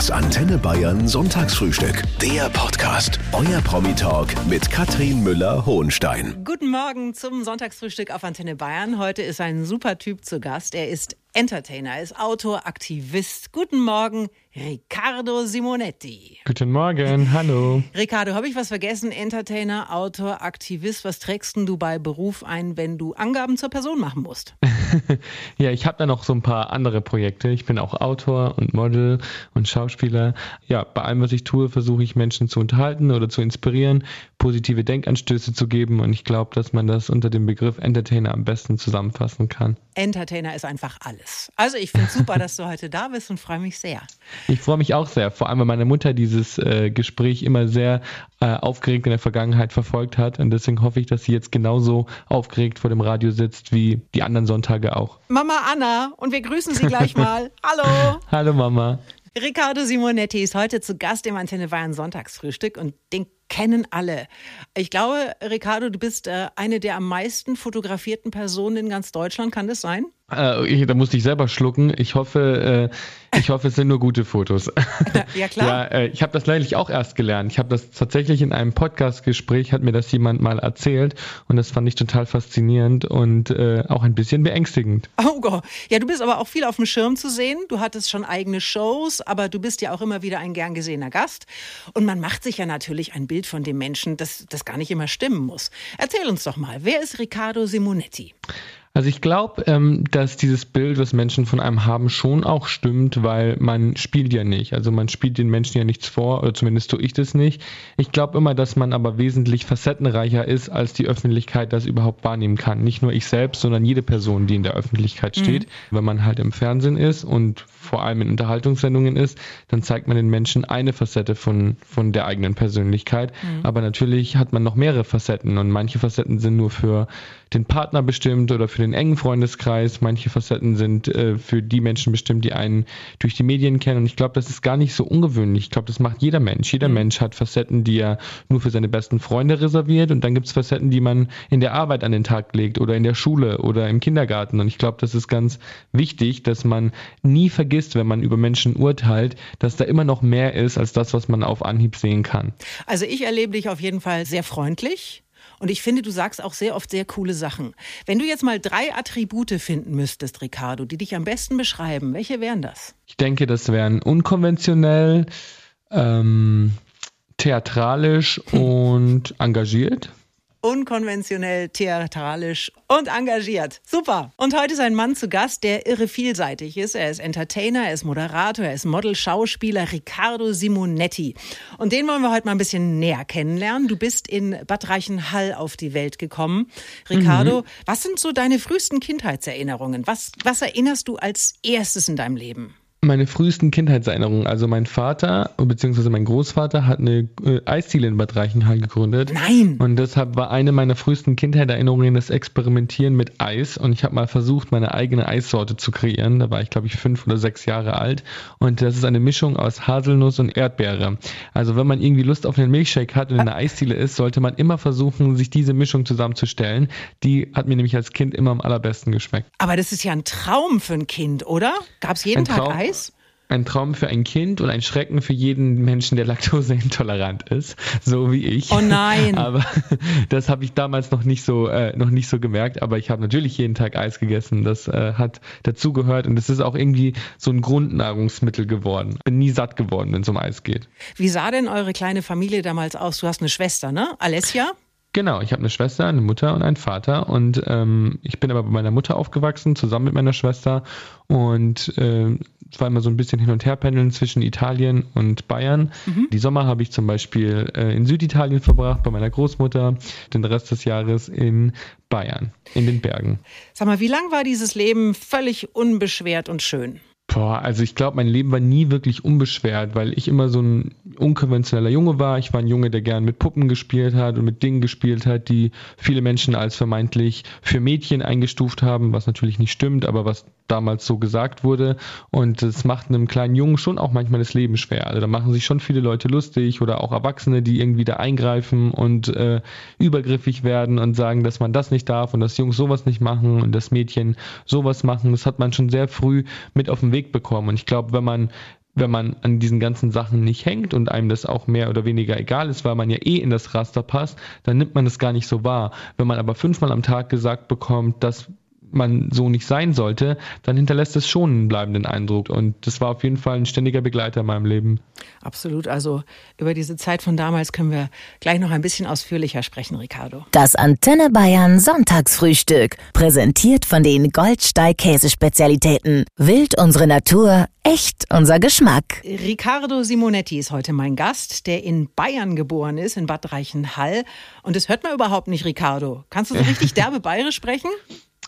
Das Antenne Bayern Sonntagsfrühstück. Der Podcast. Euer Promi-Talk mit Katrin Müller-Hohenstein. Guten Morgen zum Sonntagsfrühstück auf Antenne Bayern. Heute ist ein super Typ zu Gast. Er ist Entertainer, er ist Autor, Aktivist. Guten Morgen, Riccardo Simonetti. Guten Morgen, hallo. Riccardo, habe ich was vergessen? Entertainer, Autor, Aktivist. Was trägst du bei Beruf ein, wenn du Angaben zur Person machen musst? ja, ich habe da noch so ein paar andere Projekte. Ich bin auch Autor und Model und Schauspieler. Ja, bei allem, was ich tue, versuche ich Menschen zu unterhalten oder zu inspirieren, positive Denkanstöße zu geben. Und ich glaube, dass man das unter dem Begriff Entertainer am besten zusammenfassen kann. Entertainer ist einfach alles. Also ich finde es super, dass du heute da bist und freue mich sehr. Ich freue mich auch sehr, vor allem weil meine Mutter dieses äh, Gespräch immer sehr äh, aufgeregt in der Vergangenheit verfolgt hat. Und deswegen hoffe ich, dass sie jetzt genauso aufgeregt vor dem Radio sitzt wie die anderen Sonntage auch. Mama Anna, und wir grüßen Sie gleich mal. Hallo. Hallo Mama. Riccardo Simonetti ist heute zu Gast im Antenne Bayern Sonntagsfrühstück und den kennen alle. Ich glaube, Riccardo, du bist äh, eine der am meisten fotografierten Personen in ganz Deutschland. Kann das sein? Äh, da musste ich selber schlucken. Ich hoffe, äh, ich hoffe, es sind nur gute Fotos. ja klar. Ja, äh, ich habe das neulich auch erst gelernt. Ich habe das tatsächlich in einem Podcast-Gespräch hat mir das jemand mal erzählt und das fand ich total faszinierend und äh, auch ein bisschen beängstigend. Oh Gott. Ja, du bist aber auch viel auf dem Schirm zu sehen. Du hattest schon eigene Shows, aber du bist ja auch immer wieder ein gern gesehener Gast und man macht sich ja natürlich ein Bild von dem Menschen, das das gar nicht immer stimmen muss. Erzähl uns doch mal, wer ist Riccardo Simonetti? Also ich glaube, ähm, dass dieses Bild, was Menschen von einem haben, schon auch stimmt, weil man spielt ja nicht. Also man spielt den Menschen ja nichts vor, oder zumindest tue ich das nicht. Ich glaube immer, dass man aber wesentlich facettenreicher ist, als die Öffentlichkeit das überhaupt wahrnehmen kann. Nicht nur ich selbst, sondern jede Person, die in der Öffentlichkeit mhm. steht. Mhm. Wenn man halt im Fernsehen ist und vor allem in Unterhaltungssendungen ist, dann zeigt man den Menschen eine Facette von, von der eigenen Persönlichkeit. Mhm. Aber natürlich hat man noch mehrere Facetten und manche Facetten sind nur für den Partner bestimmt oder für den engen Freundeskreis. Manche Facetten sind äh, für die Menschen bestimmt, die einen durch die Medien kennen. Und ich glaube, das ist gar nicht so ungewöhnlich. Ich glaube, das macht jeder Mensch. Jeder mhm. Mensch hat Facetten, die er nur für seine besten Freunde reserviert. Und dann gibt es Facetten, die man in der Arbeit an den Tag legt oder in der Schule oder im Kindergarten. Und ich glaube, das ist ganz wichtig, dass man nie vergisst, wenn man über Menschen urteilt, dass da immer noch mehr ist als das, was man auf Anhieb sehen kann. Also ich erlebe dich auf jeden Fall sehr freundlich und ich finde, du sagst auch sehr oft sehr coole Sachen. Wenn du jetzt mal drei Attribute finden müsstest, Ricardo, die dich am besten beschreiben, welche wären das? Ich denke, das wären unkonventionell, ähm, theatralisch und engagiert unkonventionell, theatralisch und engagiert. Super. Und heute ist ein Mann zu Gast, der irre vielseitig ist. Er ist Entertainer, er ist Moderator, er ist Model, Schauspieler, Riccardo Simonetti. Und den wollen wir heute mal ein bisschen näher kennenlernen. Du bist in Bad Reichenhall auf die Welt gekommen. Riccardo, mhm. was sind so deine frühesten Kindheitserinnerungen? Was, was erinnerst du als erstes in deinem Leben? Meine frühesten Kindheitserinnerungen. Also mein Vater bzw. mein Großvater hat eine äh, Eisziele in Bad Reichenhall gegründet. Nein! Und deshalb war eine meiner frühesten Kindheitserinnerungen das Experimentieren mit Eis. Und ich habe mal versucht, meine eigene Eissorte zu kreieren. Da war ich, glaube ich, fünf oder sechs Jahre alt. Und das ist eine Mischung aus Haselnuss und Erdbeere. Also wenn man irgendwie Lust auf einen Milchshake hat und in einer Eisziele ist, sollte man immer versuchen, sich diese Mischung zusammenzustellen. Die hat mir nämlich als Kind immer am allerbesten geschmeckt. Aber das ist ja ein Traum für ein Kind, oder? Gab es jeden ein Tag Traum. Eis? Eis? Ein Traum für ein Kind und ein Schrecken für jeden Menschen, der laktoseintolerant ist, so wie ich. Oh nein! Aber das habe ich damals noch nicht so äh, noch nicht so gemerkt. Aber ich habe natürlich jeden Tag Eis gegessen. Das äh, hat dazugehört und es ist auch irgendwie so ein Grundnahrungsmittel geworden. Bin nie satt geworden, wenn es um Eis geht. Wie sah denn eure kleine Familie damals aus? Du hast eine Schwester, ne? Alessia? Genau, ich habe eine Schwester, eine Mutter und einen Vater und ähm, ich bin aber bei meiner Mutter aufgewachsen, zusammen mit meiner Schwester und äh, es war immer so ein bisschen hin und her pendeln zwischen Italien und Bayern. Mhm. Die Sommer habe ich zum Beispiel äh, in Süditalien verbracht bei meiner Großmutter, den Rest des Jahres in Bayern, in den Bergen. Sag mal, wie lang war dieses Leben völlig unbeschwert und schön? Boah, also ich glaube, mein Leben war nie wirklich unbeschwert, weil ich immer so ein unkonventioneller Junge war. Ich war ein Junge, der gern mit Puppen gespielt hat und mit Dingen gespielt hat, die viele Menschen als vermeintlich für Mädchen eingestuft haben, was natürlich nicht stimmt, aber was damals so gesagt wurde. Und das macht einem kleinen Jungen schon auch manchmal das Leben schwer. Also da machen sich schon viele Leute lustig oder auch Erwachsene, die irgendwie da eingreifen und äh, übergriffig werden und sagen, dass man das nicht darf und dass Jungs sowas nicht machen und dass Mädchen sowas machen. Das hat man schon sehr früh mit auf den Weg bekommen. Und ich glaube, wenn man wenn man an diesen ganzen Sachen nicht hängt und einem das auch mehr oder weniger egal ist, weil man ja eh in das Raster passt, dann nimmt man das gar nicht so wahr. Wenn man aber fünfmal am Tag gesagt bekommt, dass man so nicht sein sollte, dann hinterlässt es schon einen bleibenden Eindruck. Und das war auf jeden Fall ein ständiger Begleiter in meinem Leben. Absolut. Also über diese Zeit von damals können wir gleich noch ein bisschen ausführlicher sprechen, Ricardo. Das Antenne Bayern Sonntagsfrühstück. Präsentiert von den Goldsteig Käsespezialitäten. Wild unsere Natur, echt unser Geschmack. Ricardo Simonetti ist heute mein Gast, der in Bayern geboren ist, in Bad Reichenhall. Und das hört man überhaupt nicht, Ricardo. Kannst du so richtig derbe Bayerisch sprechen?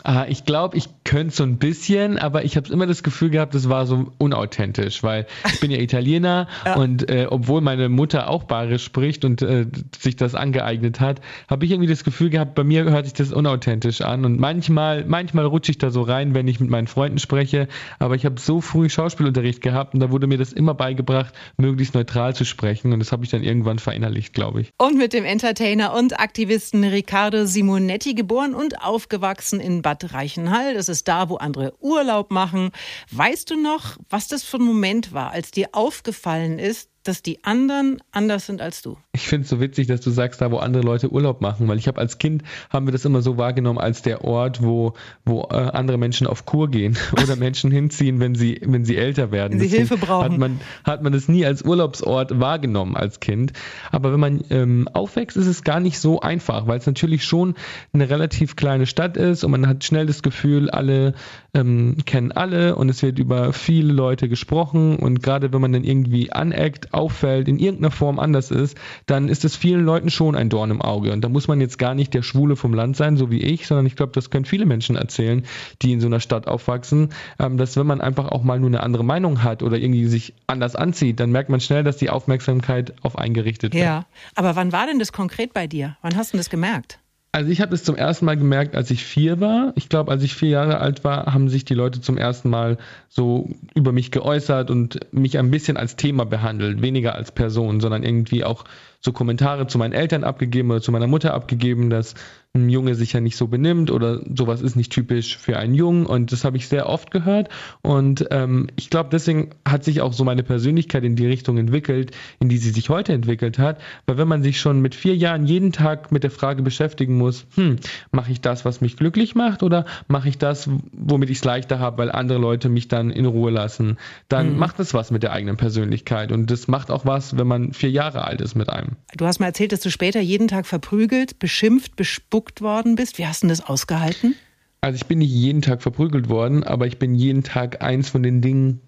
Ah, ich glaube, ich könnte so ein bisschen, aber ich habe immer das Gefühl gehabt, das war so unauthentisch, weil ich bin ja Italiener ja. und äh, obwohl meine Mutter auch Bayerisch spricht und äh, sich das angeeignet hat, habe ich irgendwie das Gefühl gehabt, bei mir hört sich das unauthentisch an und manchmal, manchmal rutsche ich da so rein, wenn ich mit meinen Freunden spreche, aber ich habe so früh Schauspielunterricht gehabt und da wurde mir das immer beigebracht, möglichst neutral zu sprechen und das habe ich dann irgendwann verinnerlicht, glaube ich. Und mit dem Entertainer und Aktivisten Riccardo Simonetti geboren und aufgewachsen in Bad Bad Reichenhall. Das ist da, wo andere Urlaub machen. Weißt du noch, was das für ein Moment war, als dir aufgefallen ist, dass die anderen anders sind als du. Ich finde es so witzig, dass du sagst, da wo andere Leute Urlaub machen, weil ich habe als Kind haben wir das immer so wahrgenommen als der Ort, wo, wo äh, andere Menschen auf Kur gehen oder Menschen hinziehen, wenn sie, wenn sie älter werden. Wenn sie Hilfe brauchen. Hat man, hat man das nie als Urlaubsort wahrgenommen als Kind. Aber wenn man ähm, aufwächst, ist es gar nicht so einfach, weil es natürlich schon eine relativ kleine Stadt ist und man hat schnell das Gefühl, alle ähm, kennen alle und es wird über viele Leute gesprochen und gerade wenn man dann irgendwie aneckt, auffällt, in irgendeiner Form anders ist, dann ist es vielen Leuten schon ein Dorn im Auge und da muss man jetzt gar nicht der Schwule vom Land sein, so wie ich, sondern ich glaube, das können viele Menschen erzählen, die in so einer Stadt aufwachsen, ähm, dass wenn man einfach auch mal nur eine andere Meinung hat oder irgendwie sich anders anzieht, dann merkt man schnell, dass die Aufmerksamkeit auf eingerichtet wird. Ja, aber wann war denn das konkret bei dir? Wann hast du das gemerkt? Also ich habe es zum ersten Mal gemerkt, als ich vier war. Ich glaube, als ich vier Jahre alt war, haben sich die Leute zum ersten Mal so über mich geäußert und mich ein bisschen als Thema behandelt, weniger als Person, sondern irgendwie auch so Kommentare zu meinen Eltern abgegeben oder zu meiner Mutter abgegeben, dass ein Junge sich ja nicht so benimmt oder sowas ist nicht typisch für einen Jungen und das habe ich sehr oft gehört und ähm, ich glaube deswegen hat sich auch so meine Persönlichkeit in die Richtung entwickelt, in die sie sich heute entwickelt hat, weil wenn man sich schon mit vier Jahren jeden Tag mit der Frage beschäftigen muss, hm, mache ich das, was mich glücklich macht oder mache ich das, womit ich es leichter habe, weil andere Leute mich dann in Ruhe lassen, dann mhm. macht das was mit der eigenen Persönlichkeit und das macht auch was, wenn man vier Jahre alt ist mit einem. Du hast mal erzählt, dass du später jeden Tag verprügelt, beschimpft, bespuckt worden bist. Wie hast du das ausgehalten? Also ich bin nicht jeden Tag verprügelt worden, aber ich bin jeden Tag eins von den Dingen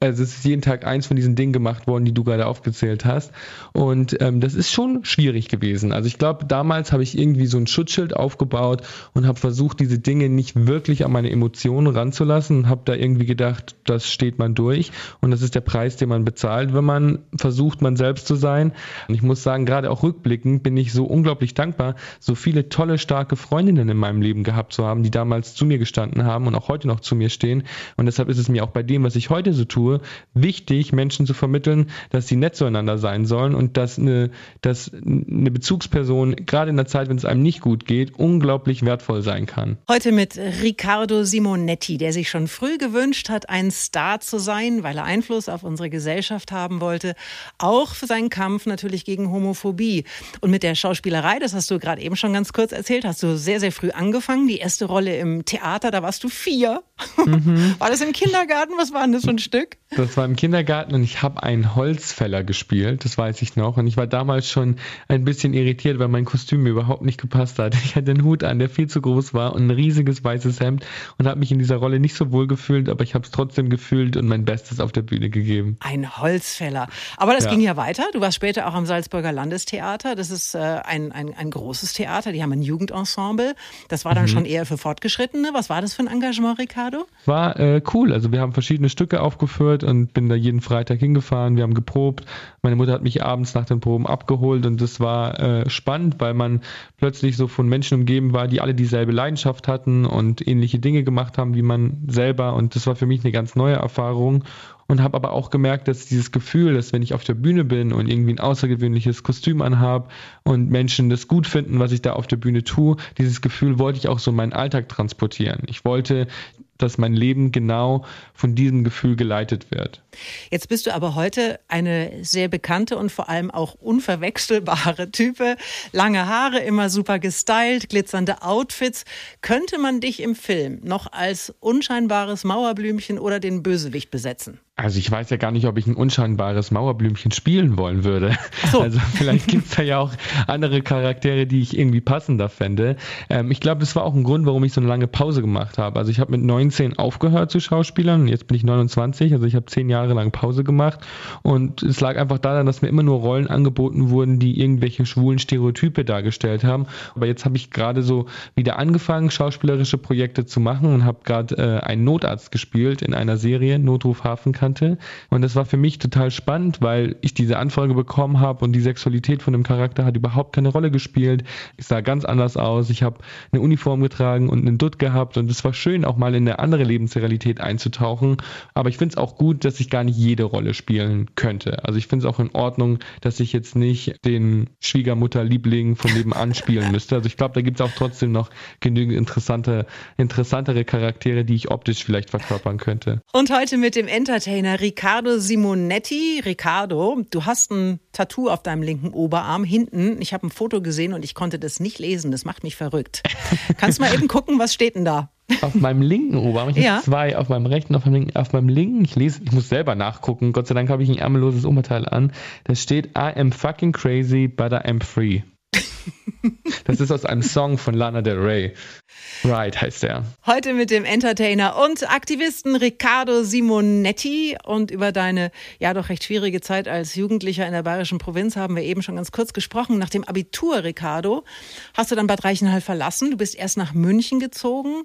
also es ist jeden Tag eins von diesen Dingen gemacht worden, die du gerade aufgezählt hast. Und ähm, das ist schon schwierig gewesen. Also ich glaube, damals habe ich irgendwie so ein Schutzschild aufgebaut und habe versucht, diese Dinge nicht wirklich an meine Emotionen ranzulassen. Habe da irgendwie gedacht, das steht man durch. Und das ist der Preis, den man bezahlt, wenn man versucht, man selbst zu sein. Und ich muss sagen, gerade auch rückblickend bin ich so unglaublich dankbar, so viele tolle, starke Freundinnen in meinem Leben gehabt zu haben, die damals zu mir gestanden haben und auch heute noch zu mir stehen. Und deshalb ist es mir auch bei dem, was ich heute so tue, tue, wichtig, Menschen zu vermitteln, dass sie nett zueinander sein sollen und dass eine, dass eine Bezugsperson, gerade in der Zeit, wenn es einem nicht gut geht, unglaublich wertvoll sein kann. Heute mit Riccardo Simonetti, der sich schon früh gewünscht hat, ein Star zu sein, weil er Einfluss auf unsere Gesellschaft haben wollte, auch für seinen Kampf natürlich gegen Homophobie. Und mit der Schauspielerei, das hast du gerade eben schon ganz kurz erzählt, hast du sehr, sehr früh angefangen. Die erste Rolle im Theater, da warst du vier. Mhm. War das im Kindergarten? Was war denn das für ein Stück? Das war im Kindergarten und ich habe einen Holzfäller gespielt, das weiß ich noch. Und ich war damals schon ein bisschen irritiert, weil mein Kostüm mir überhaupt nicht gepasst hat. Ich hatte einen Hut an, der viel zu groß war und ein riesiges weißes Hemd und habe mich in dieser Rolle nicht so wohl gefühlt, aber ich habe es trotzdem gefühlt und mein Bestes auf der Bühne gegeben. Ein Holzfäller. Aber das ja. ging ja weiter. Du warst später auch am Salzburger Landestheater. Das ist äh, ein, ein, ein großes Theater. Die haben ein Jugendensemble. Das war dann mhm. schon eher für Fortgeschrittene. Was war das für ein Engagement, Ricardo? War äh, cool. Also wir haben verschiedene Stücke aufgeführt geführt und bin da jeden Freitag hingefahren. Wir haben geprobt. Meine Mutter hat mich abends nach den Proben abgeholt und das war äh, spannend, weil man plötzlich so von Menschen umgeben war, die alle dieselbe Leidenschaft hatten und ähnliche Dinge gemacht haben wie man selber. Und das war für mich eine ganz neue Erfahrung und habe aber auch gemerkt, dass dieses Gefühl, dass wenn ich auf der Bühne bin und irgendwie ein außergewöhnliches Kostüm anhabe und Menschen das gut finden, was ich da auf der Bühne tue, dieses Gefühl wollte ich auch so in meinen Alltag transportieren. Ich wollte dass mein Leben genau von diesem Gefühl geleitet wird. Jetzt bist du aber heute eine sehr bekannte und vor allem auch unverwechselbare Type. Lange Haare, immer super gestylt, glitzernde Outfits. Könnte man dich im Film noch als unscheinbares Mauerblümchen oder den Bösewicht besetzen? Also ich weiß ja gar nicht, ob ich ein unscheinbares Mauerblümchen spielen wollen würde. So. Also vielleicht gibt es da ja auch andere Charaktere, die ich irgendwie passender fände. Ähm, ich glaube, das war auch ein Grund, warum ich so eine lange Pause gemacht habe. Also ich habe mit 19 aufgehört zu Schauspielern und jetzt bin ich 29, also ich habe zehn Jahre lang Pause gemacht und es lag einfach daran, dass mir immer nur Rollen angeboten wurden, die irgendwelche schwulen Stereotype dargestellt haben. Aber jetzt habe ich gerade so wieder angefangen, schauspielerische Projekte zu machen und habe gerade äh, einen Notarzt gespielt in einer Serie, Notruf Hafenkanal kannte. Und das war für mich total spannend, weil ich diese Anfrage bekommen habe und die Sexualität von dem Charakter hat überhaupt keine Rolle gespielt. Ich sah ganz anders aus. Ich habe eine Uniform getragen und einen Dutt gehabt und es war schön, auch mal in eine andere Lebensrealität einzutauchen. Aber ich finde es auch gut, dass ich gar nicht jede Rolle spielen könnte. Also ich finde es auch in Ordnung, dass ich jetzt nicht den Schwiegermutter-Liebling von nebenan spielen müsste. Also ich glaube, da gibt es auch trotzdem noch genügend interessante, interessantere Charaktere, die ich optisch vielleicht verkörpern könnte. Und heute mit dem Entertainer Riccardo Simonetti. Riccardo, du hast ein Tattoo auf deinem linken Oberarm hinten. Ich habe ein Foto gesehen und ich konnte das nicht lesen. Das macht mich verrückt. Kannst du mal eben gucken, was steht denn da? Auf meinem linken Oberarm. Ich ja. habe zwei, auf meinem rechten, auf meinem linken. Auf meinem linken, ich lese, ich muss selber nachgucken. Gott sei Dank habe ich ein ärmelloses Oberteil an. Da steht I am fucking crazy, but I am free. Das ist aus einem Song von Lana Del Rey. Right heißt er. Heute mit dem Entertainer und Aktivisten Riccardo Simonetti und über deine ja doch recht schwierige Zeit als Jugendlicher in der bayerischen Provinz haben wir eben schon ganz kurz gesprochen. Nach dem Abitur, Riccardo, hast du dann Bad Reichenhall verlassen. Du bist erst nach München gezogen.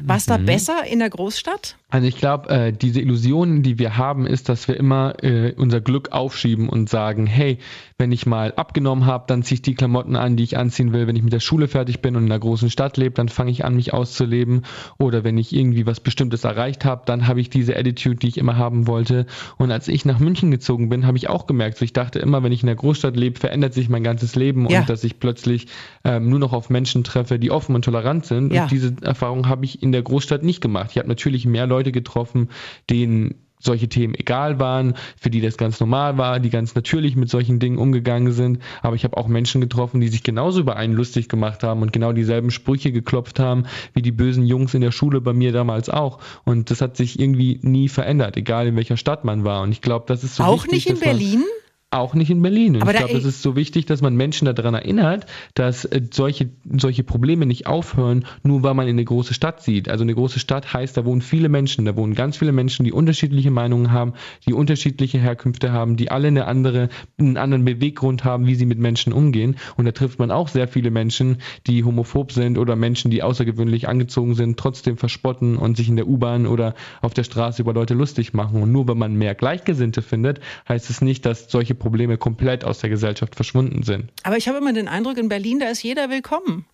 War es mhm. da besser in der Großstadt? Also ich glaube, äh, diese Illusion, die wir haben, ist, dass wir immer äh, unser Glück aufschieben und sagen, hey, wenn ich mal abgenommen habe, dann ziehe ich die Klamotten an, die ich anziehen will. Wenn ich mit der Schule fertig bin und in einer großen Stadt lebe, dann fange ich an, mich auszuleben. Oder wenn ich irgendwie was Bestimmtes erreicht habe, dann habe ich diese Attitude, die ich immer haben wollte. Und als ich nach München gezogen bin, habe ich auch gemerkt, so ich dachte immer, wenn ich in der Großstadt lebe, verändert sich mein ganzes Leben ja. und dass ich plötzlich ähm, nur noch auf Menschen treffe, die offen und tolerant sind. Ja. Und diese Erfahrung habe ich in der Großstadt nicht gemacht. Ich habe natürlich mehr Leute getroffen, denen solche Themen egal waren, für die das ganz normal war, die ganz natürlich mit solchen Dingen umgegangen sind. Aber ich habe auch Menschen getroffen, die sich genauso über einen lustig gemacht haben und genau dieselben Sprüche geklopft haben, wie die bösen Jungs in der Schule bei mir damals auch. Und das hat sich irgendwie nie verändert, egal in welcher Stadt man war. Und ich glaube, das ist so Auch wichtig, nicht in Berlin? Man, auch nicht in Berlin. Und Aber ich glaube, es ist so wichtig, dass man Menschen daran erinnert, dass äh, solche, solche Probleme nicht aufhören, nur weil man in eine große Stadt sieht. Also eine große Stadt heißt, da wohnen viele Menschen, da wohnen ganz viele Menschen, die unterschiedliche Meinungen haben, die unterschiedliche Herkünfte haben, die alle eine andere, einen anderen Beweggrund haben, wie sie mit Menschen umgehen. Und da trifft man auch sehr viele Menschen, die homophob sind oder Menschen, die außergewöhnlich angezogen sind, trotzdem verspotten und sich in der U-Bahn oder auf der Straße über Leute lustig machen. Und nur weil man mehr Gleichgesinnte findet, heißt es nicht, dass solche Probleme komplett aus der Gesellschaft verschwunden sind. Aber ich habe immer den Eindruck, in Berlin, da ist jeder willkommen.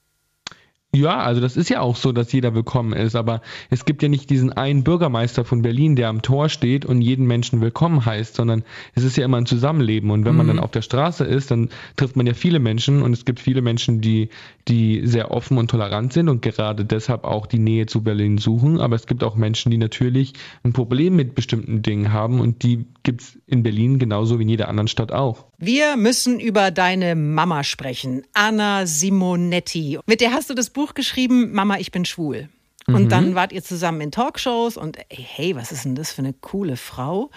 Ja, also das ist ja auch so, dass jeder willkommen ist, aber es gibt ja nicht diesen einen Bürgermeister von Berlin, der am Tor steht und jeden Menschen willkommen heißt, sondern es ist ja immer ein Zusammenleben und wenn mhm. man dann auf der Straße ist, dann trifft man ja viele Menschen und es gibt viele Menschen, die, die sehr offen und tolerant sind und gerade deshalb auch die Nähe zu Berlin suchen, aber es gibt auch Menschen, die natürlich ein Problem mit bestimmten Dingen haben und die gibt's in Berlin genauso wie in jeder anderen Stadt auch. Wir müssen über deine Mama sprechen, Anna Simonetti. Mit der hast du das Buch Buch geschrieben, Mama, ich bin schwul. Und mhm. dann wart ihr zusammen in Talkshows und ey, hey, was ist denn das für eine coole Frau?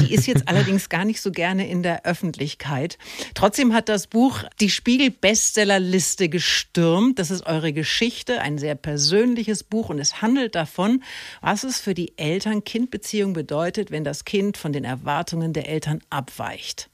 Die ist jetzt allerdings gar nicht so gerne in der Öffentlichkeit. Trotzdem hat das Buch die Spiegel-Bestsellerliste gestürmt. Das ist eure Geschichte, ein sehr persönliches Buch und es handelt davon, was es für die Eltern-Kind-Beziehung bedeutet, wenn das Kind von den Erwartungen der Eltern abweicht.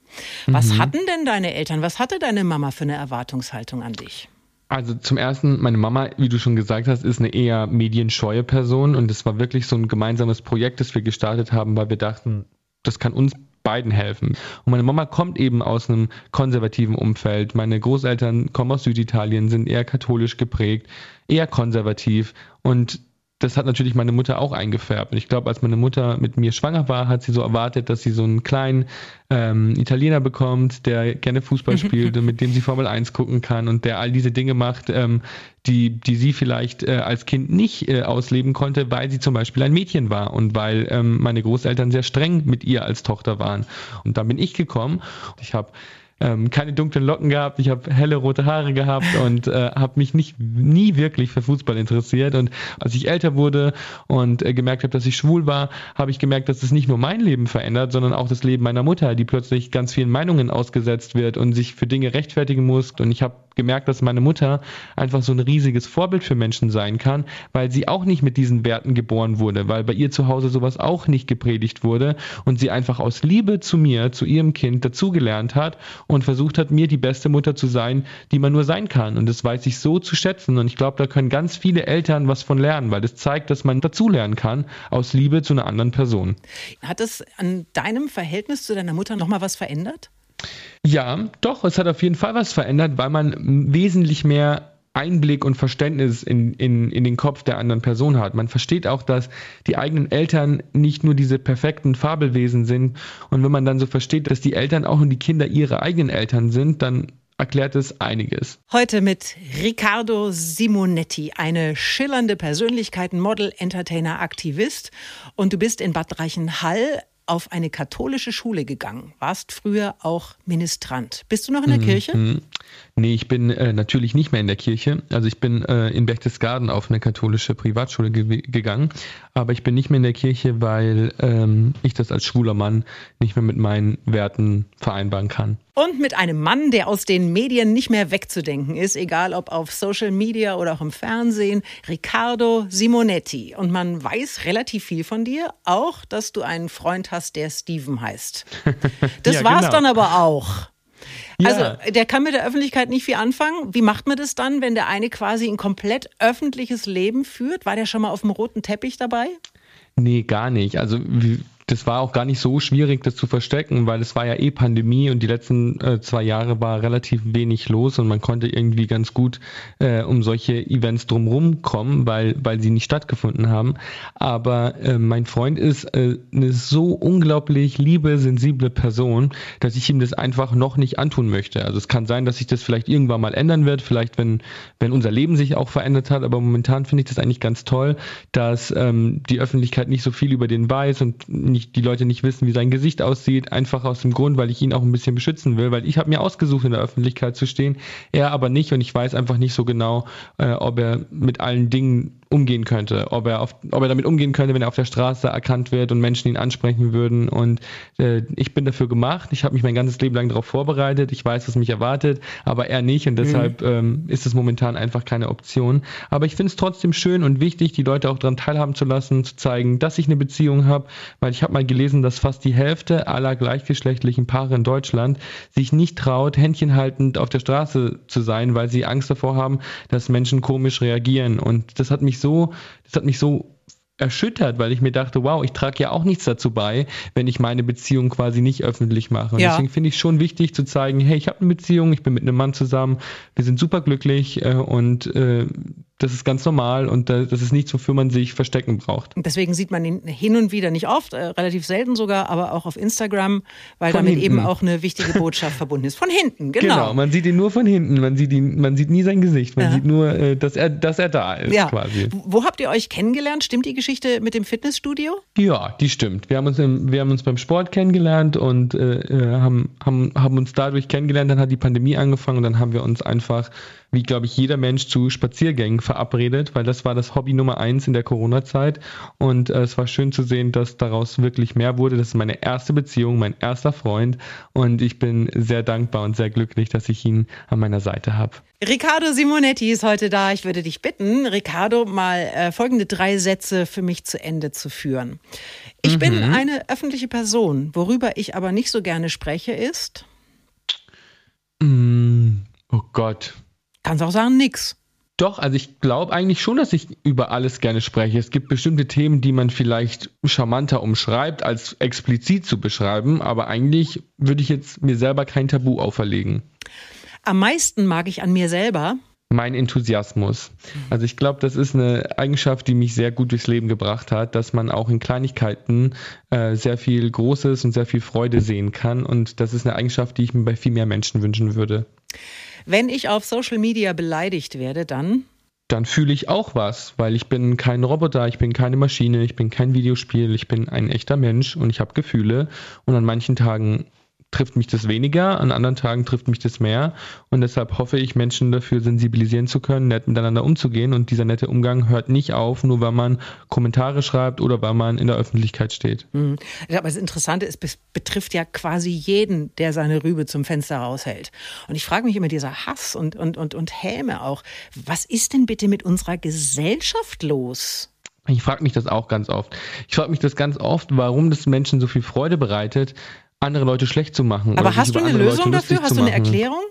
Was mhm. hatten denn deine Eltern, was hatte deine Mama für eine Erwartungshaltung an dich? Also zum ersten, meine Mama, wie du schon gesagt hast, ist eine eher medienscheue Person und es war wirklich so ein gemeinsames Projekt, das wir gestartet haben, weil wir dachten, das kann uns beiden helfen. Und meine Mama kommt eben aus einem konservativen Umfeld. Meine Großeltern kommen aus Süditalien, sind eher katholisch geprägt, eher konservativ und das hat natürlich meine Mutter auch eingefärbt. Und ich glaube, als meine Mutter mit mir schwanger war, hat sie so erwartet, dass sie so einen kleinen ähm, Italiener bekommt, der gerne Fußball spielt und mit dem sie Formel 1 gucken kann und der all diese Dinge macht, ähm, die, die sie vielleicht äh, als Kind nicht äh, ausleben konnte, weil sie zum Beispiel ein Mädchen war und weil ähm, meine Großeltern sehr streng mit ihr als Tochter waren. Und da bin ich gekommen. Ich habe ähm, keine dunklen Locken gehabt, ich habe helle rote Haare gehabt und äh, habe mich nicht nie wirklich für Fußball interessiert. Und als ich älter wurde und äh, gemerkt habe, dass ich schwul war, habe ich gemerkt, dass es das nicht nur mein Leben verändert, sondern auch das Leben meiner Mutter, die plötzlich ganz vielen Meinungen ausgesetzt wird und sich für Dinge rechtfertigen muss. Und ich habe gemerkt, dass meine Mutter einfach so ein riesiges Vorbild für Menschen sein kann, weil sie auch nicht mit diesen Werten geboren wurde, weil bei ihr zu Hause sowas auch nicht gepredigt wurde und sie einfach aus Liebe zu mir, zu ihrem Kind dazugelernt hat und versucht hat, mir die beste Mutter zu sein, die man nur sein kann. Und das weiß ich so zu schätzen. Und ich glaube, da können ganz viele Eltern was von lernen, weil das zeigt, dass man dazulernen kann aus Liebe zu einer anderen Person. Hat es an deinem Verhältnis zu deiner Mutter nochmal was verändert? Ja, doch, es hat auf jeden Fall was verändert, weil man wesentlich mehr Einblick und Verständnis in, in, in den Kopf der anderen Person hat. Man versteht auch, dass die eigenen Eltern nicht nur diese perfekten Fabelwesen sind. Und wenn man dann so versteht, dass die Eltern auch und die Kinder ihre eigenen Eltern sind, dann erklärt es einiges. Heute mit Riccardo Simonetti, eine schillernde Persönlichkeit, Model, Entertainer, Aktivist. Und du bist in Bad Reichenhall auf eine katholische Schule gegangen, warst früher auch Ministrant. Bist du noch in der mhm. Kirche? Nee, ich bin äh, natürlich nicht mehr in der Kirche. Also ich bin äh, in Berchtesgaden auf eine katholische Privatschule ge gegangen, aber ich bin nicht mehr in der Kirche, weil ähm, ich das als schwuler Mann nicht mehr mit meinen Werten vereinbaren kann. Und mit einem Mann, der aus den Medien nicht mehr wegzudenken ist, egal ob auf Social Media oder auch im Fernsehen, Riccardo Simonetti. Und man weiß relativ viel von dir, auch, dass du einen Freund hast, der Steven heißt. Das ja, war's genau. dann aber auch. Ja. Also, der kann mit der Öffentlichkeit nicht viel anfangen. Wie macht man das dann, wenn der eine quasi ein komplett öffentliches Leben führt? War der schon mal auf dem roten Teppich dabei? Nee, gar nicht. Also das war auch gar nicht so schwierig, das zu verstecken, weil es war ja eh Pandemie und die letzten äh, zwei Jahre war relativ wenig los und man konnte irgendwie ganz gut äh, um solche Events drumherum kommen, weil, weil sie nicht stattgefunden haben. Aber äh, mein Freund ist äh, eine so unglaublich liebe, sensible Person, dass ich ihm das einfach noch nicht antun möchte. Also es kann sein, dass sich das vielleicht irgendwann mal ändern wird, vielleicht wenn, wenn unser Leben sich auch verändert hat, aber momentan finde ich das eigentlich ganz toll, dass ähm, die Öffentlichkeit nicht so viel über den weiß und nicht, die Leute nicht wissen, wie sein Gesicht aussieht, einfach aus dem Grund, weil ich ihn auch ein bisschen beschützen will, weil ich habe mir ausgesucht, in der Öffentlichkeit zu stehen, er aber nicht und ich weiß einfach nicht so genau, äh, ob er mit allen Dingen umgehen könnte, ob er, auf, ob er damit umgehen könnte, wenn er auf der Straße erkannt wird und Menschen ihn ansprechen würden. Und äh, ich bin dafür gemacht. Ich habe mich mein ganzes Leben lang darauf vorbereitet. Ich weiß, was mich erwartet, aber er nicht. Und deshalb mhm. ähm, ist es momentan einfach keine Option. Aber ich finde es trotzdem schön und wichtig, die Leute auch daran teilhaben zu lassen, zu zeigen, dass ich eine Beziehung habe, weil ich habe mal gelesen, dass fast die Hälfte aller gleichgeschlechtlichen Paare in Deutschland sich nicht traut, händchenhaltend auf der Straße zu sein, weil sie Angst davor haben, dass Menschen komisch reagieren. Und das hat mich so, das hat mich so erschüttert, weil ich mir dachte, wow, ich trage ja auch nichts dazu bei, wenn ich meine Beziehung quasi nicht öffentlich mache. Und ja. deswegen finde ich schon wichtig zu zeigen, hey, ich habe eine Beziehung, ich bin mit einem Mann zusammen, wir sind super glücklich äh, und äh, das ist ganz normal und das ist nichts, wofür man sich verstecken braucht. Deswegen sieht man ihn hin und wieder nicht oft, äh, relativ selten sogar, aber auch auf Instagram, weil von damit hinten. eben auch eine wichtige Botschaft verbunden ist. Von hinten, genau. Genau, man sieht ihn nur von hinten, man sieht ihn, man sieht nie sein Gesicht, man ja. sieht nur, äh, dass er, dass er da ist ja. quasi. Wo habt ihr euch kennengelernt? Stimmt die Geschichte mit dem Fitnessstudio? Ja, die stimmt. Wir haben uns, im, wir haben uns beim Sport kennengelernt und äh, äh haben, haben, haben uns dadurch kennengelernt. Dann hat die Pandemie angefangen und dann haben wir uns einfach wie glaube ich jeder Mensch zu Spaziergängen verabredet, weil das war das Hobby Nummer eins in der Corona-Zeit und äh, es war schön zu sehen, dass daraus wirklich mehr wurde. Das ist meine erste Beziehung, mein erster Freund und ich bin sehr dankbar und sehr glücklich, dass ich ihn an meiner Seite habe. Riccardo Simonetti ist heute da. Ich würde dich bitten, Riccardo, mal äh, folgende drei Sätze für mich zu Ende zu führen. Ich mhm. bin eine öffentliche Person. Worüber ich aber nicht so gerne spreche, ist. Mm, oh Gott. Kannst auch sagen, nix. Doch, also ich glaube eigentlich schon, dass ich über alles gerne spreche. Es gibt bestimmte Themen, die man vielleicht charmanter umschreibt, als explizit zu beschreiben, aber eigentlich würde ich jetzt mir selber kein Tabu auferlegen. Am meisten mag ich an mir selber. mein Enthusiasmus. Also ich glaube, das ist eine Eigenschaft, die mich sehr gut durchs Leben gebracht hat, dass man auch in Kleinigkeiten äh, sehr viel Großes und sehr viel Freude sehen kann. Und das ist eine Eigenschaft, die ich mir bei viel mehr Menschen wünschen würde. Wenn ich auf Social Media beleidigt werde, dann? Dann fühle ich auch was, weil ich bin kein Roboter, ich bin keine Maschine, ich bin kein Videospiel, ich bin ein echter Mensch und ich habe Gefühle. Und an manchen Tagen trifft mich das weniger, an anderen Tagen trifft mich das mehr. Und deshalb hoffe ich, Menschen dafür sensibilisieren zu können, nett miteinander umzugehen. Und dieser nette Umgang hört nicht auf, nur weil man Kommentare schreibt oder weil man in der Öffentlichkeit steht. Mhm. Aber das Interessante ist, es betrifft ja quasi jeden, der seine Rübe zum Fenster raushält. Und ich frage mich immer, dieser Hass und, und, und, und Häme auch, was ist denn bitte mit unserer Gesellschaft los? Ich frage mich das auch ganz oft. Ich frage mich das ganz oft, warum das Menschen so viel Freude bereitet, andere Leute schlecht zu machen. Aber hast du eine Lösung dafür? Hast du eine Erklärung?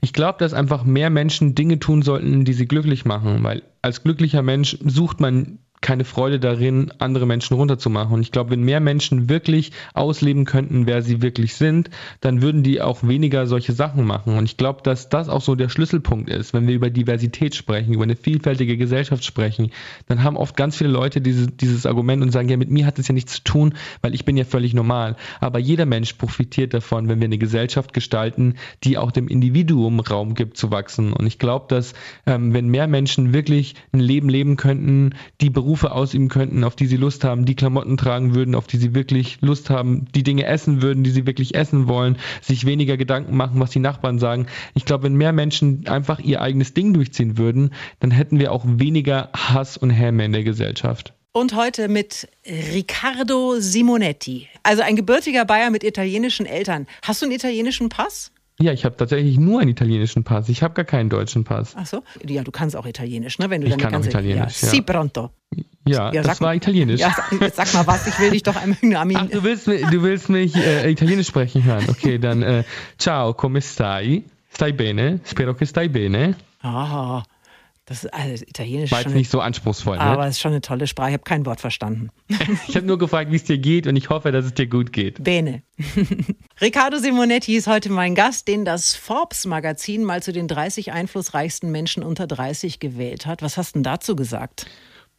Ich glaube, dass einfach mehr Menschen Dinge tun sollten, die sie glücklich machen, weil als glücklicher Mensch sucht man keine Freude darin, andere Menschen runterzumachen. Und ich glaube, wenn mehr Menschen wirklich ausleben könnten, wer sie wirklich sind, dann würden die auch weniger solche Sachen machen. Und ich glaube, dass das auch so der Schlüsselpunkt ist, wenn wir über Diversität sprechen, über eine vielfältige Gesellschaft sprechen, dann haben oft ganz viele Leute diese, dieses Argument und sagen, ja, mit mir hat es ja nichts zu tun, weil ich bin ja völlig normal. Aber jeder Mensch profitiert davon, wenn wir eine Gesellschaft gestalten, die auch dem Individuum Raum gibt zu wachsen. Und ich glaube, dass ähm, wenn mehr Menschen wirklich ein Leben leben könnten, die Berufe Berufe ausüben könnten, auf die sie Lust haben, die Klamotten tragen würden, auf die sie wirklich Lust haben, die Dinge essen würden, die sie wirklich essen wollen, sich weniger Gedanken machen, was die Nachbarn sagen. Ich glaube, wenn mehr Menschen einfach ihr eigenes Ding durchziehen würden, dann hätten wir auch weniger Hass und Häme in der Gesellschaft. Und heute mit Riccardo Simonetti, also ein gebürtiger Bayer mit italienischen Eltern. Hast du einen italienischen Pass? Ja, ich habe tatsächlich nur einen italienischen Pass. Ich habe gar keinen deutschen Pass. Ach so? Ja, du kannst auch Italienisch, ne? Wenn du ich kann ganze, auch Italienisch. Ja. Si pronto. Ja, ja das war Italienisch. Ja, sag mal was, ich will dich doch einmal Ach, du willst, du willst mich äh, Italienisch sprechen hören. Okay, dann äh, ciao, come stai? Stai bene? Spero che stai bene. Ah, das ist also Italienisch. War jetzt nicht so anspruchsvoll. Ne? Aber es ist schon eine tolle Sprache. Ich habe kein Wort verstanden. ich habe nur gefragt, wie es dir geht und ich hoffe, dass es dir gut geht. Bene. Riccardo Simonetti ist heute mein Gast, den das Forbes-Magazin mal zu den 30 einflussreichsten Menschen unter 30 gewählt hat. Was hast du denn dazu gesagt?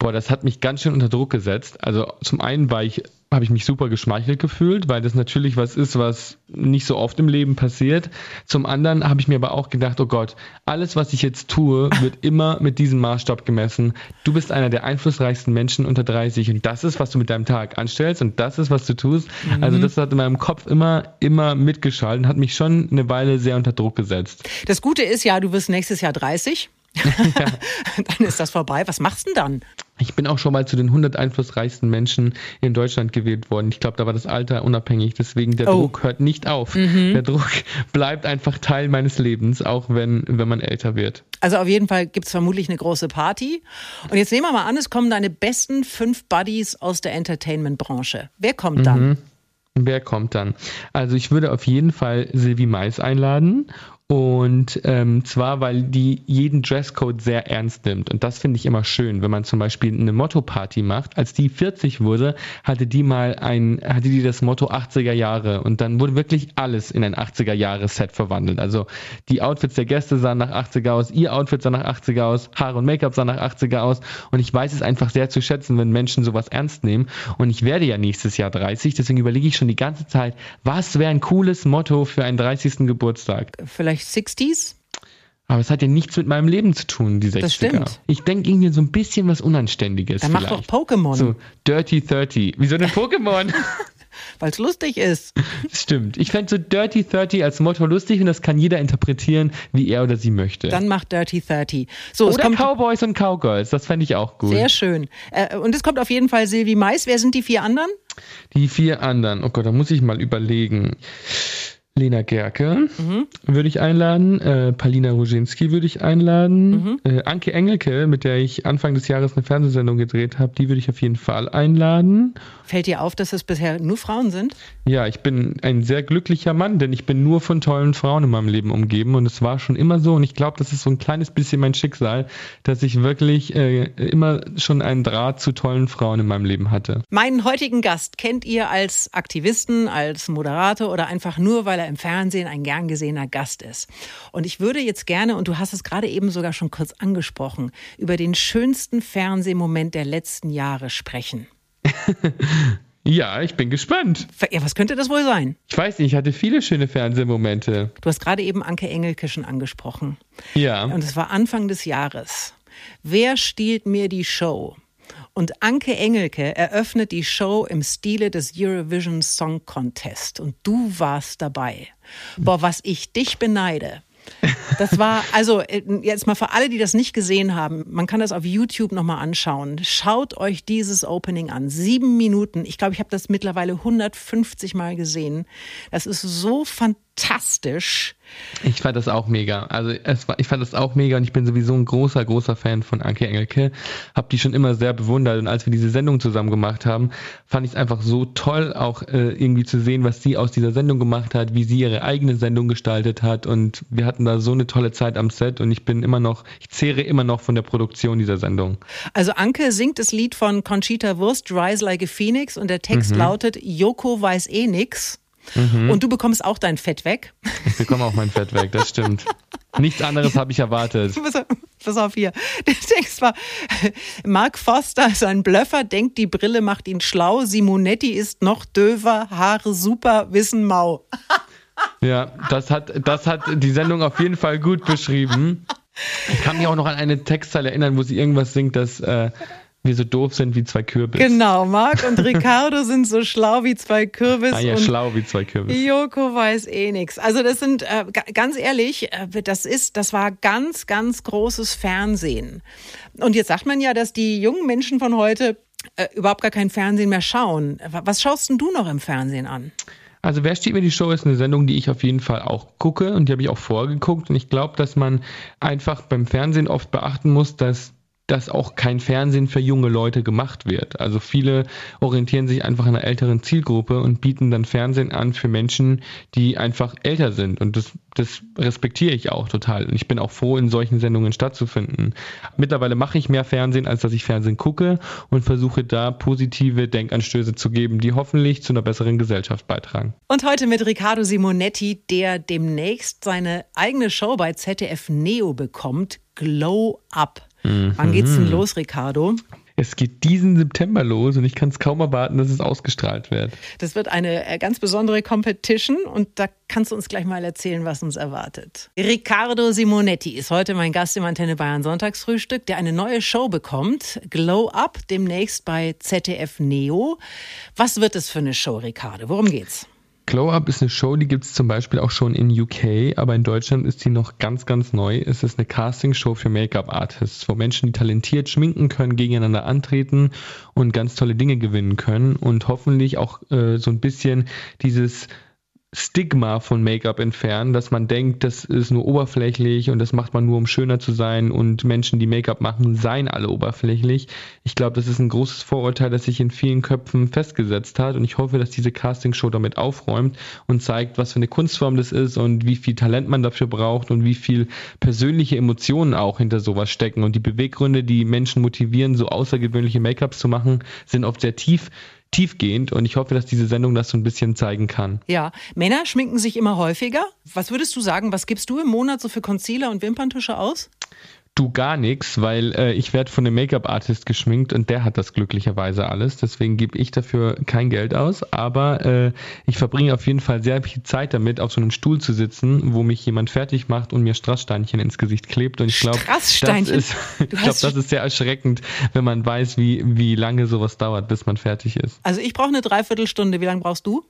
Boah, das hat mich ganz schön unter Druck gesetzt. Also zum einen war ich, habe ich mich super geschmeichelt gefühlt, weil das natürlich was ist, was nicht so oft im Leben passiert. Zum anderen habe ich mir aber auch gedacht, oh Gott, alles, was ich jetzt tue, wird immer mit diesem Maßstab gemessen. Du bist einer der einflussreichsten Menschen unter 30 und das ist, was du mit deinem Tag anstellst und das ist, was du tust. Mhm. Also das hat in meinem Kopf immer, immer mitgeschaltet und hat mich schon eine Weile sehr unter Druck gesetzt. Das Gute ist ja, du wirst nächstes Jahr 30. Ja. dann ist das vorbei. Was machst du denn dann? Ich bin auch schon mal zu den 100 einflussreichsten Menschen in Deutschland gewählt worden. Ich glaube, da war das Alter unabhängig. Deswegen der oh. Druck hört nicht auf. Mhm. Der Druck bleibt einfach Teil meines Lebens, auch wenn, wenn man älter wird. Also auf jeden Fall gibt es vermutlich eine große Party. Und jetzt nehmen wir mal an, es kommen deine besten fünf Buddies aus der Entertainment-Branche. Wer kommt dann? Mhm. Wer kommt dann? Also ich würde auf jeden Fall Sylvie Mais einladen und ähm, zwar, weil die jeden Dresscode sehr ernst nimmt. Und das finde ich immer schön, wenn man zum Beispiel eine Motto-Party macht. Als die 40 wurde, hatte die mal ein, hatte die das Motto 80er Jahre. Und dann wurde wirklich alles in ein 80er Jahre-Set verwandelt. Also die Outfits der Gäste sahen nach 80er aus, ihr Outfit sah nach 80er aus, Haare und Make-up sah nach 80er aus. Und ich weiß es einfach sehr zu schätzen, wenn Menschen sowas ernst nehmen. Und ich werde ja nächstes Jahr 30, deswegen überlege ich schon die ganze Zeit, was wäre ein cooles Motto für einen 30. Geburtstag? Vielleicht 60s? Aber es hat ja nichts mit meinem Leben zu tun, die 60er. Das stimmt. Ich denke irgendwie so ein bisschen was Unanständiges. Dann mach doch Pokémon. So, Dirty 30. Wieso denn Pokémon? Weil es lustig ist. Das stimmt. Ich fände so Dirty 30 als Motto lustig und das kann jeder interpretieren, wie er oder sie möchte. Dann macht Dirty 30. So, oder Cowboys und Cowgirls, das fände ich auch gut. Sehr schön. Äh, und es kommt auf jeden Fall Silvi Mais. Wer sind die vier anderen? Die vier anderen. Oh Gott, da muss ich mal überlegen. Lena Gerke mhm. würde ich einladen, äh, Palina Ruzinski würde ich einladen, mhm. äh, Anke Engelke, mit der ich Anfang des Jahres eine Fernsehsendung gedreht habe, die würde ich auf jeden Fall einladen. Fällt dir auf, dass es bisher nur Frauen sind? Ja, ich bin ein sehr glücklicher Mann, denn ich bin nur von tollen Frauen in meinem Leben umgeben und es war schon immer so und ich glaube, das ist so ein kleines bisschen mein Schicksal, dass ich wirklich äh, immer schon einen Draht zu tollen Frauen in meinem Leben hatte. Meinen heutigen Gast kennt ihr als Aktivisten, als Moderator oder einfach nur, weil er er im Fernsehen ein gern gesehener Gast ist. Und ich würde jetzt gerne, und du hast es gerade eben sogar schon kurz angesprochen, über den schönsten Fernsehmoment der letzten Jahre sprechen. Ja, ich bin gespannt. Ja, was könnte das wohl sein? Ich weiß nicht, ich hatte viele schöne Fernsehmomente. Du hast gerade eben Anke Engelke schon angesprochen. Ja. Und es war Anfang des Jahres. Wer stiehlt mir die Show? Und Anke Engelke eröffnet die Show im Stile des Eurovision Song Contest. Und du warst dabei. Boah, was ich dich beneide. Das war, also äh, jetzt mal für alle, die das nicht gesehen haben, man kann das auf YouTube nochmal anschauen. Schaut euch dieses Opening an. Sieben Minuten. Ich glaube, ich habe das mittlerweile 150 Mal gesehen. Das ist so fantastisch. Ich fand das auch mega. Also es war, ich fand das auch mega und ich bin sowieso ein großer, großer Fan von Anke Engelke. Hab die schon immer sehr bewundert und als wir diese Sendung zusammen gemacht haben, fand ich es einfach so toll, auch äh, irgendwie zu sehen, was sie aus dieser Sendung gemacht hat, wie sie ihre eigene Sendung gestaltet hat und wir hatten da so eine tolle Zeit am Set und ich bin immer noch, ich zehre immer noch von der Produktion dieser Sendung. Also Anke singt das Lied von Conchita Wurst, Rise Like a Phoenix und der Text mhm. lautet, Joko weiß eh nix. Mhm. Und du bekommst auch dein Fett weg. Ich bekomme auch mein Fett weg, das stimmt. Nichts anderes habe ich erwartet. Pass auf hier. Der Text war, Mark Foster ist ein Blöffer, denkt, die Brille macht ihn schlau. Simonetti ist noch döver, Haare super, Wissen mau. Ja, das hat, das hat die Sendung auf jeden Fall gut beschrieben. Ich kann mich auch noch an eine Textzeile erinnern, wo sie irgendwas singt, dass äh, wir so doof sind wie zwei Kürbis. Genau, Marc und Ricardo sind so schlau wie zwei Kürbis. Ah ja, schlau wie zwei Kürbis. Joko weiß eh nichts. Also das sind, äh, ganz ehrlich, äh, das ist, das war ganz, ganz großes Fernsehen. Und jetzt sagt man ja, dass die jungen Menschen von heute äh, überhaupt gar kein Fernsehen mehr schauen. Was schaust denn du noch im Fernsehen an? Also Wer steht mir die Show ist eine Sendung, die ich auf jeden Fall auch gucke und die habe ich auch vorgeguckt und ich glaube, dass man einfach beim Fernsehen oft beachten muss, dass dass auch kein Fernsehen für junge Leute gemacht wird. Also viele orientieren sich einfach an einer älteren Zielgruppe und bieten dann Fernsehen an für Menschen, die einfach älter sind. Und das, das respektiere ich auch total. Und ich bin auch froh, in solchen Sendungen stattzufinden. Mittlerweile mache ich mehr Fernsehen, als dass ich Fernsehen gucke und versuche da positive Denkanstöße zu geben, die hoffentlich zu einer besseren Gesellschaft beitragen. Und heute mit Riccardo Simonetti, der demnächst seine eigene Show bei ZDF Neo bekommt, Glow Up. Mhm. Wann geht's denn los, Ricardo? Es geht diesen September los und ich kann es kaum erwarten, dass es ausgestrahlt wird. Das wird eine äh, ganz besondere Competition und da kannst du uns gleich mal erzählen, was uns erwartet. Riccardo Simonetti ist heute mein Gast im Antenne Bayern Sonntagsfrühstück, der eine neue Show bekommt, Glow Up, demnächst bei ZDF Neo. Was wird es für eine Show, Riccardo? Worum geht's? Glow Up ist eine Show, die gibt es zum Beispiel auch schon in UK, aber in Deutschland ist sie noch ganz, ganz neu. Es ist eine Casting-Show für Make-up-Artists, wo Menschen, die talentiert schminken können, gegeneinander antreten und ganz tolle Dinge gewinnen können und hoffentlich auch äh, so ein bisschen dieses Stigma von Make-up entfernen, dass man denkt, das ist nur oberflächlich und das macht man nur, um schöner zu sein und Menschen, die Make-up machen, seien alle oberflächlich. Ich glaube, das ist ein großes Vorurteil, das sich in vielen Köpfen festgesetzt hat und ich hoffe, dass diese Castingshow damit aufräumt und zeigt, was für eine Kunstform das ist und wie viel Talent man dafür braucht und wie viel persönliche Emotionen auch hinter sowas stecken und die Beweggründe, die Menschen motivieren, so außergewöhnliche Make-ups zu machen, sind oft sehr tief tiefgehend und ich hoffe, dass diese Sendung das so ein bisschen zeigen kann. Ja, Männer schminken sich immer häufiger. Was würdest du sagen, was gibst du im Monat so für Concealer und Wimperntusche aus? Du gar nichts, weil äh, ich werde von einem Make-up-Artist geschminkt und der hat das glücklicherweise alles. Deswegen gebe ich dafür kein Geld aus. Aber äh, ich verbringe auf jeden Fall sehr viel Zeit damit, auf so einem Stuhl zu sitzen, wo mich jemand fertig macht und mir Strasssteinchen ins Gesicht klebt. Und ich glaube, das ist, ich glaube, das ist sehr erschreckend, wenn man weiß, wie, wie lange sowas dauert, bis man fertig ist. Also ich brauche eine Dreiviertelstunde. Wie lange brauchst du?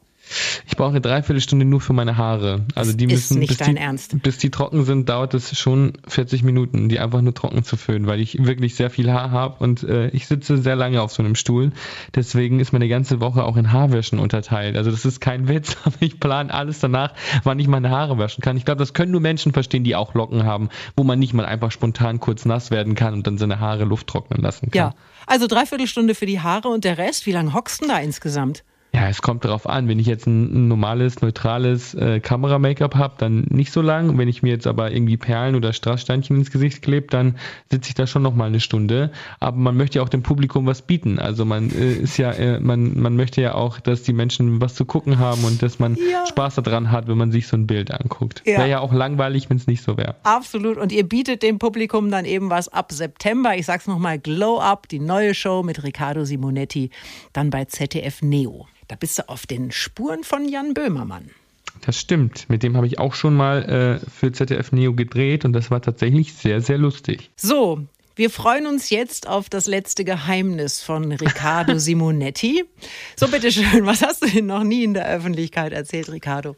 Ich brauche eine Dreiviertelstunde nur für meine Haare. Also das die müssen, bis die, Ernst. bis die trocken sind, dauert es schon 40 Minuten, die einfach nur trocken zu föhnen, weil ich wirklich sehr viel Haar habe und äh, ich sitze sehr lange auf so einem Stuhl. Deswegen ist meine ganze Woche auch in Haarwäschen unterteilt. Also das ist kein Witz, aber ich plane alles danach, wann ich meine Haare waschen kann. Ich glaube, das können nur Menschen verstehen, die auch Locken haben, wo man nicht mal einfach spontan kurz nass werden kann und dann seine Haare Luft trocknen lassen kann. Ja, also Dreiviertelstunde für die Haare und der Rest, wie lange hockst du da insgesamt? Ja, es kommt darauf an. Wenn ich jetzt ein, normales, neutrales äh, Kamera-Make-up habe, dann nicht so lang. Wenn ich mir jetzt aber irgendwie Perlen oder Strasssteinchen ins Gesicht klebe, dann sitze ich da schon noch mal eine Stunde. Aber man möchte ja auch dem Publikum was bieten. Also man äh, ist ja, äh, man, man möchte ja auch, dass die Menschen was zu gucken haben und dass man ja. Spaß daran hat, wenn man sich so ein Bild anguckt. Ja. Wäre ja auch langweilig, wenn es nicht so wäre. Absolut. Und ihr bietet dem Publikum dann eben was ab September. Ich sag's nochmal, Glow Up, die neue Show mit Riccardo Simonetti, dann bei ZDF Neo. Da bist du auf den Spuren von Jan Böhmermann. Das stimmt. Mit dem habe ich auch schon mal äh, für ZDF Neo gedreht und das war tatsächlich sehr, sehr lustig. So, wir freuen uns jetzt auf das letzte Geheimnis von Riccardo Simonetti. So, bitteschön, was hast du denn noch nie in der Öffentlichkeit erzählt, Riccardo?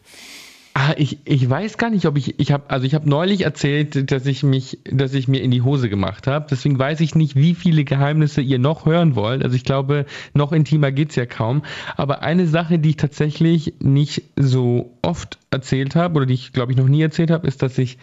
Ah, ich, ich weiß gar nicht, ob ich ich habe also ich habe neulich erzählt, dass ich mich dass ich mir in die Hose gemacht habe. Deswegen weiß ich nicht, wie viele Geheimnisse ihr noch hören wollt. Also ich glaube, noch intimer geht's ja kaum, aber eine Sache, die ich tatsächlich nicht so oft erzählt habe oder die ich glaube ich noch nie erzählt habe, ist, dass ich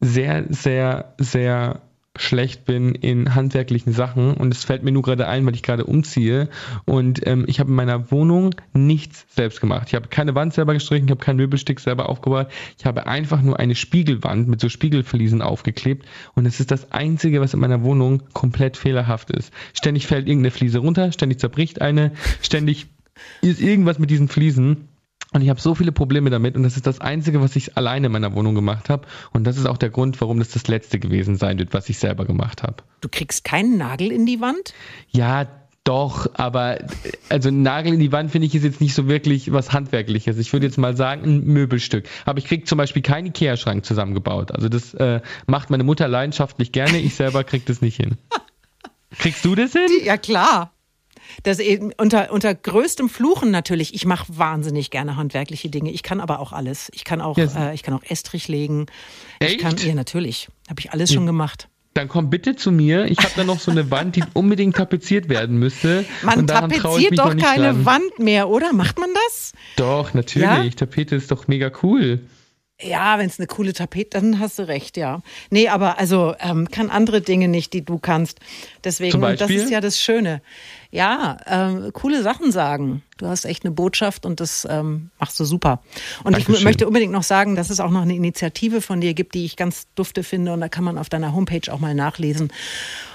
sehr sehr sehr schlecht bin in handwerklichen Sachen und es fällt mir nur gerade ein, weil ich gerade umziehe und ähm, ich habe in meiner Wohnung nichts selbst gemacht. Ich habe keine Wand selber gestrichen, ich habe kein Möbelstück selber aufgebaut. Ich habe einfach nur eine Spiegelwand mit so Spiegelfliesen aufgeklebt und es ist das einzige, was in meiner Wohnung komplett fehlerhaft ist. Ständig fällt irgendeine Fliese runter, ständig zerbricht eine, ständig ist irgendwas mit diesen Fliesen und ich habe so viele Probleme damit und das ist das Einzige, was ich alleine in meiner Wohnung gemacht habe. Und das ist auch der Grund, warum das das Letzte gewesen sein wird, was ich selber gemacht habe. Du kriegst keinen Nagel in die Wand? Ja, doch, aber also ein Nagel in die Wand finde ich ist jetzt nicht so wirklich was Handwerkliches. Ich würde jetzt mal sagen, ein Möbelstück. Aber ich kriege zum Beispiel keinen Ikea-Schrank zusammengebaut. Also das äh, macht meine Mutter leidenschaftlich gerne, ich selber kriege das nicht hin. Kriegst du das hin? Ja, klar. Das eben unter, unter größtem Fluchen natürlich. Ich mache wahnsinnig gerne handwerkliche Dinge. Ich kann aber auch alles. Ich kann auch, yes. äh, ich kann auch Estrich legen. Echt? Ich kann, ja, natürlich. Habe ich alles ja. schon gemacht. Dann komm bitte zu mir. Ich habe da noch so eine Wand, die unbedingt tapeziert werden müsste. Man tapeziert doch keine dran. Wand mehr, oder? Macht man das? Doch, natürlich. Ja? Tapete ist doch mega cool. Ja, wenn es eine coole Tapete, dann hast du recht, ja. Nee, aber also ähm, kann andere Dinge nicht, die du kannst. Deswegen, das ist ja das Schöne ja, ähm, coole Sachen sagen. Du hast echt eine Botschaft und das ähm, machst du super. Und Dankeschön. ich möchte unbedingt noch sagen, dass es auch noch eine Initiative von dir gibt, die ich ganz dufte finde und da kann man auf deiner Homepage auch mal nachlesen.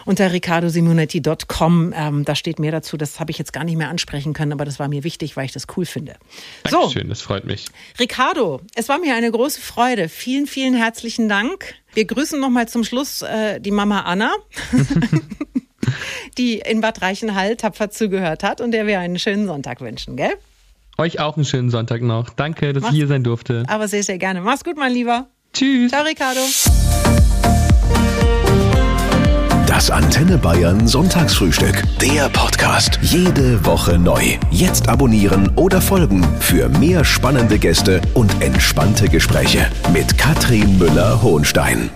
Unter riccardosimonetti.com, ähm, da steht mehr dazu, das habe ich jetzt gar nicht mehr ansprechen können, aber das war mir wichtig, weil ich das cool finde. Dankeschön, so, das freut mich. Ricardo, es war mir eine große Freude. Vielen, vielen herzlichen Dank. Wir grüßen nochmal zum Schluss äh, die Mama Anna. die in Bad Reichenhall tapfer zugehört hat und der wir einen schönen Sonntag wünschen, gell? Euch auch einen schönen Sonntag noch. Danke, dass Mach's, ich hier sein durfte. Aber sehr, sehr gerne. Mach's gut, mein Lieber. Tschüss. Ciao, Ricardo. Das Antenne Bayern Sonntagsfrühstück. Der Podcast. Jede Woche neu. Jetzt abonnieren oder folgen für mehr spannende Gäste und entspannte Gespräche mit Katrin Müller-Hohenstein.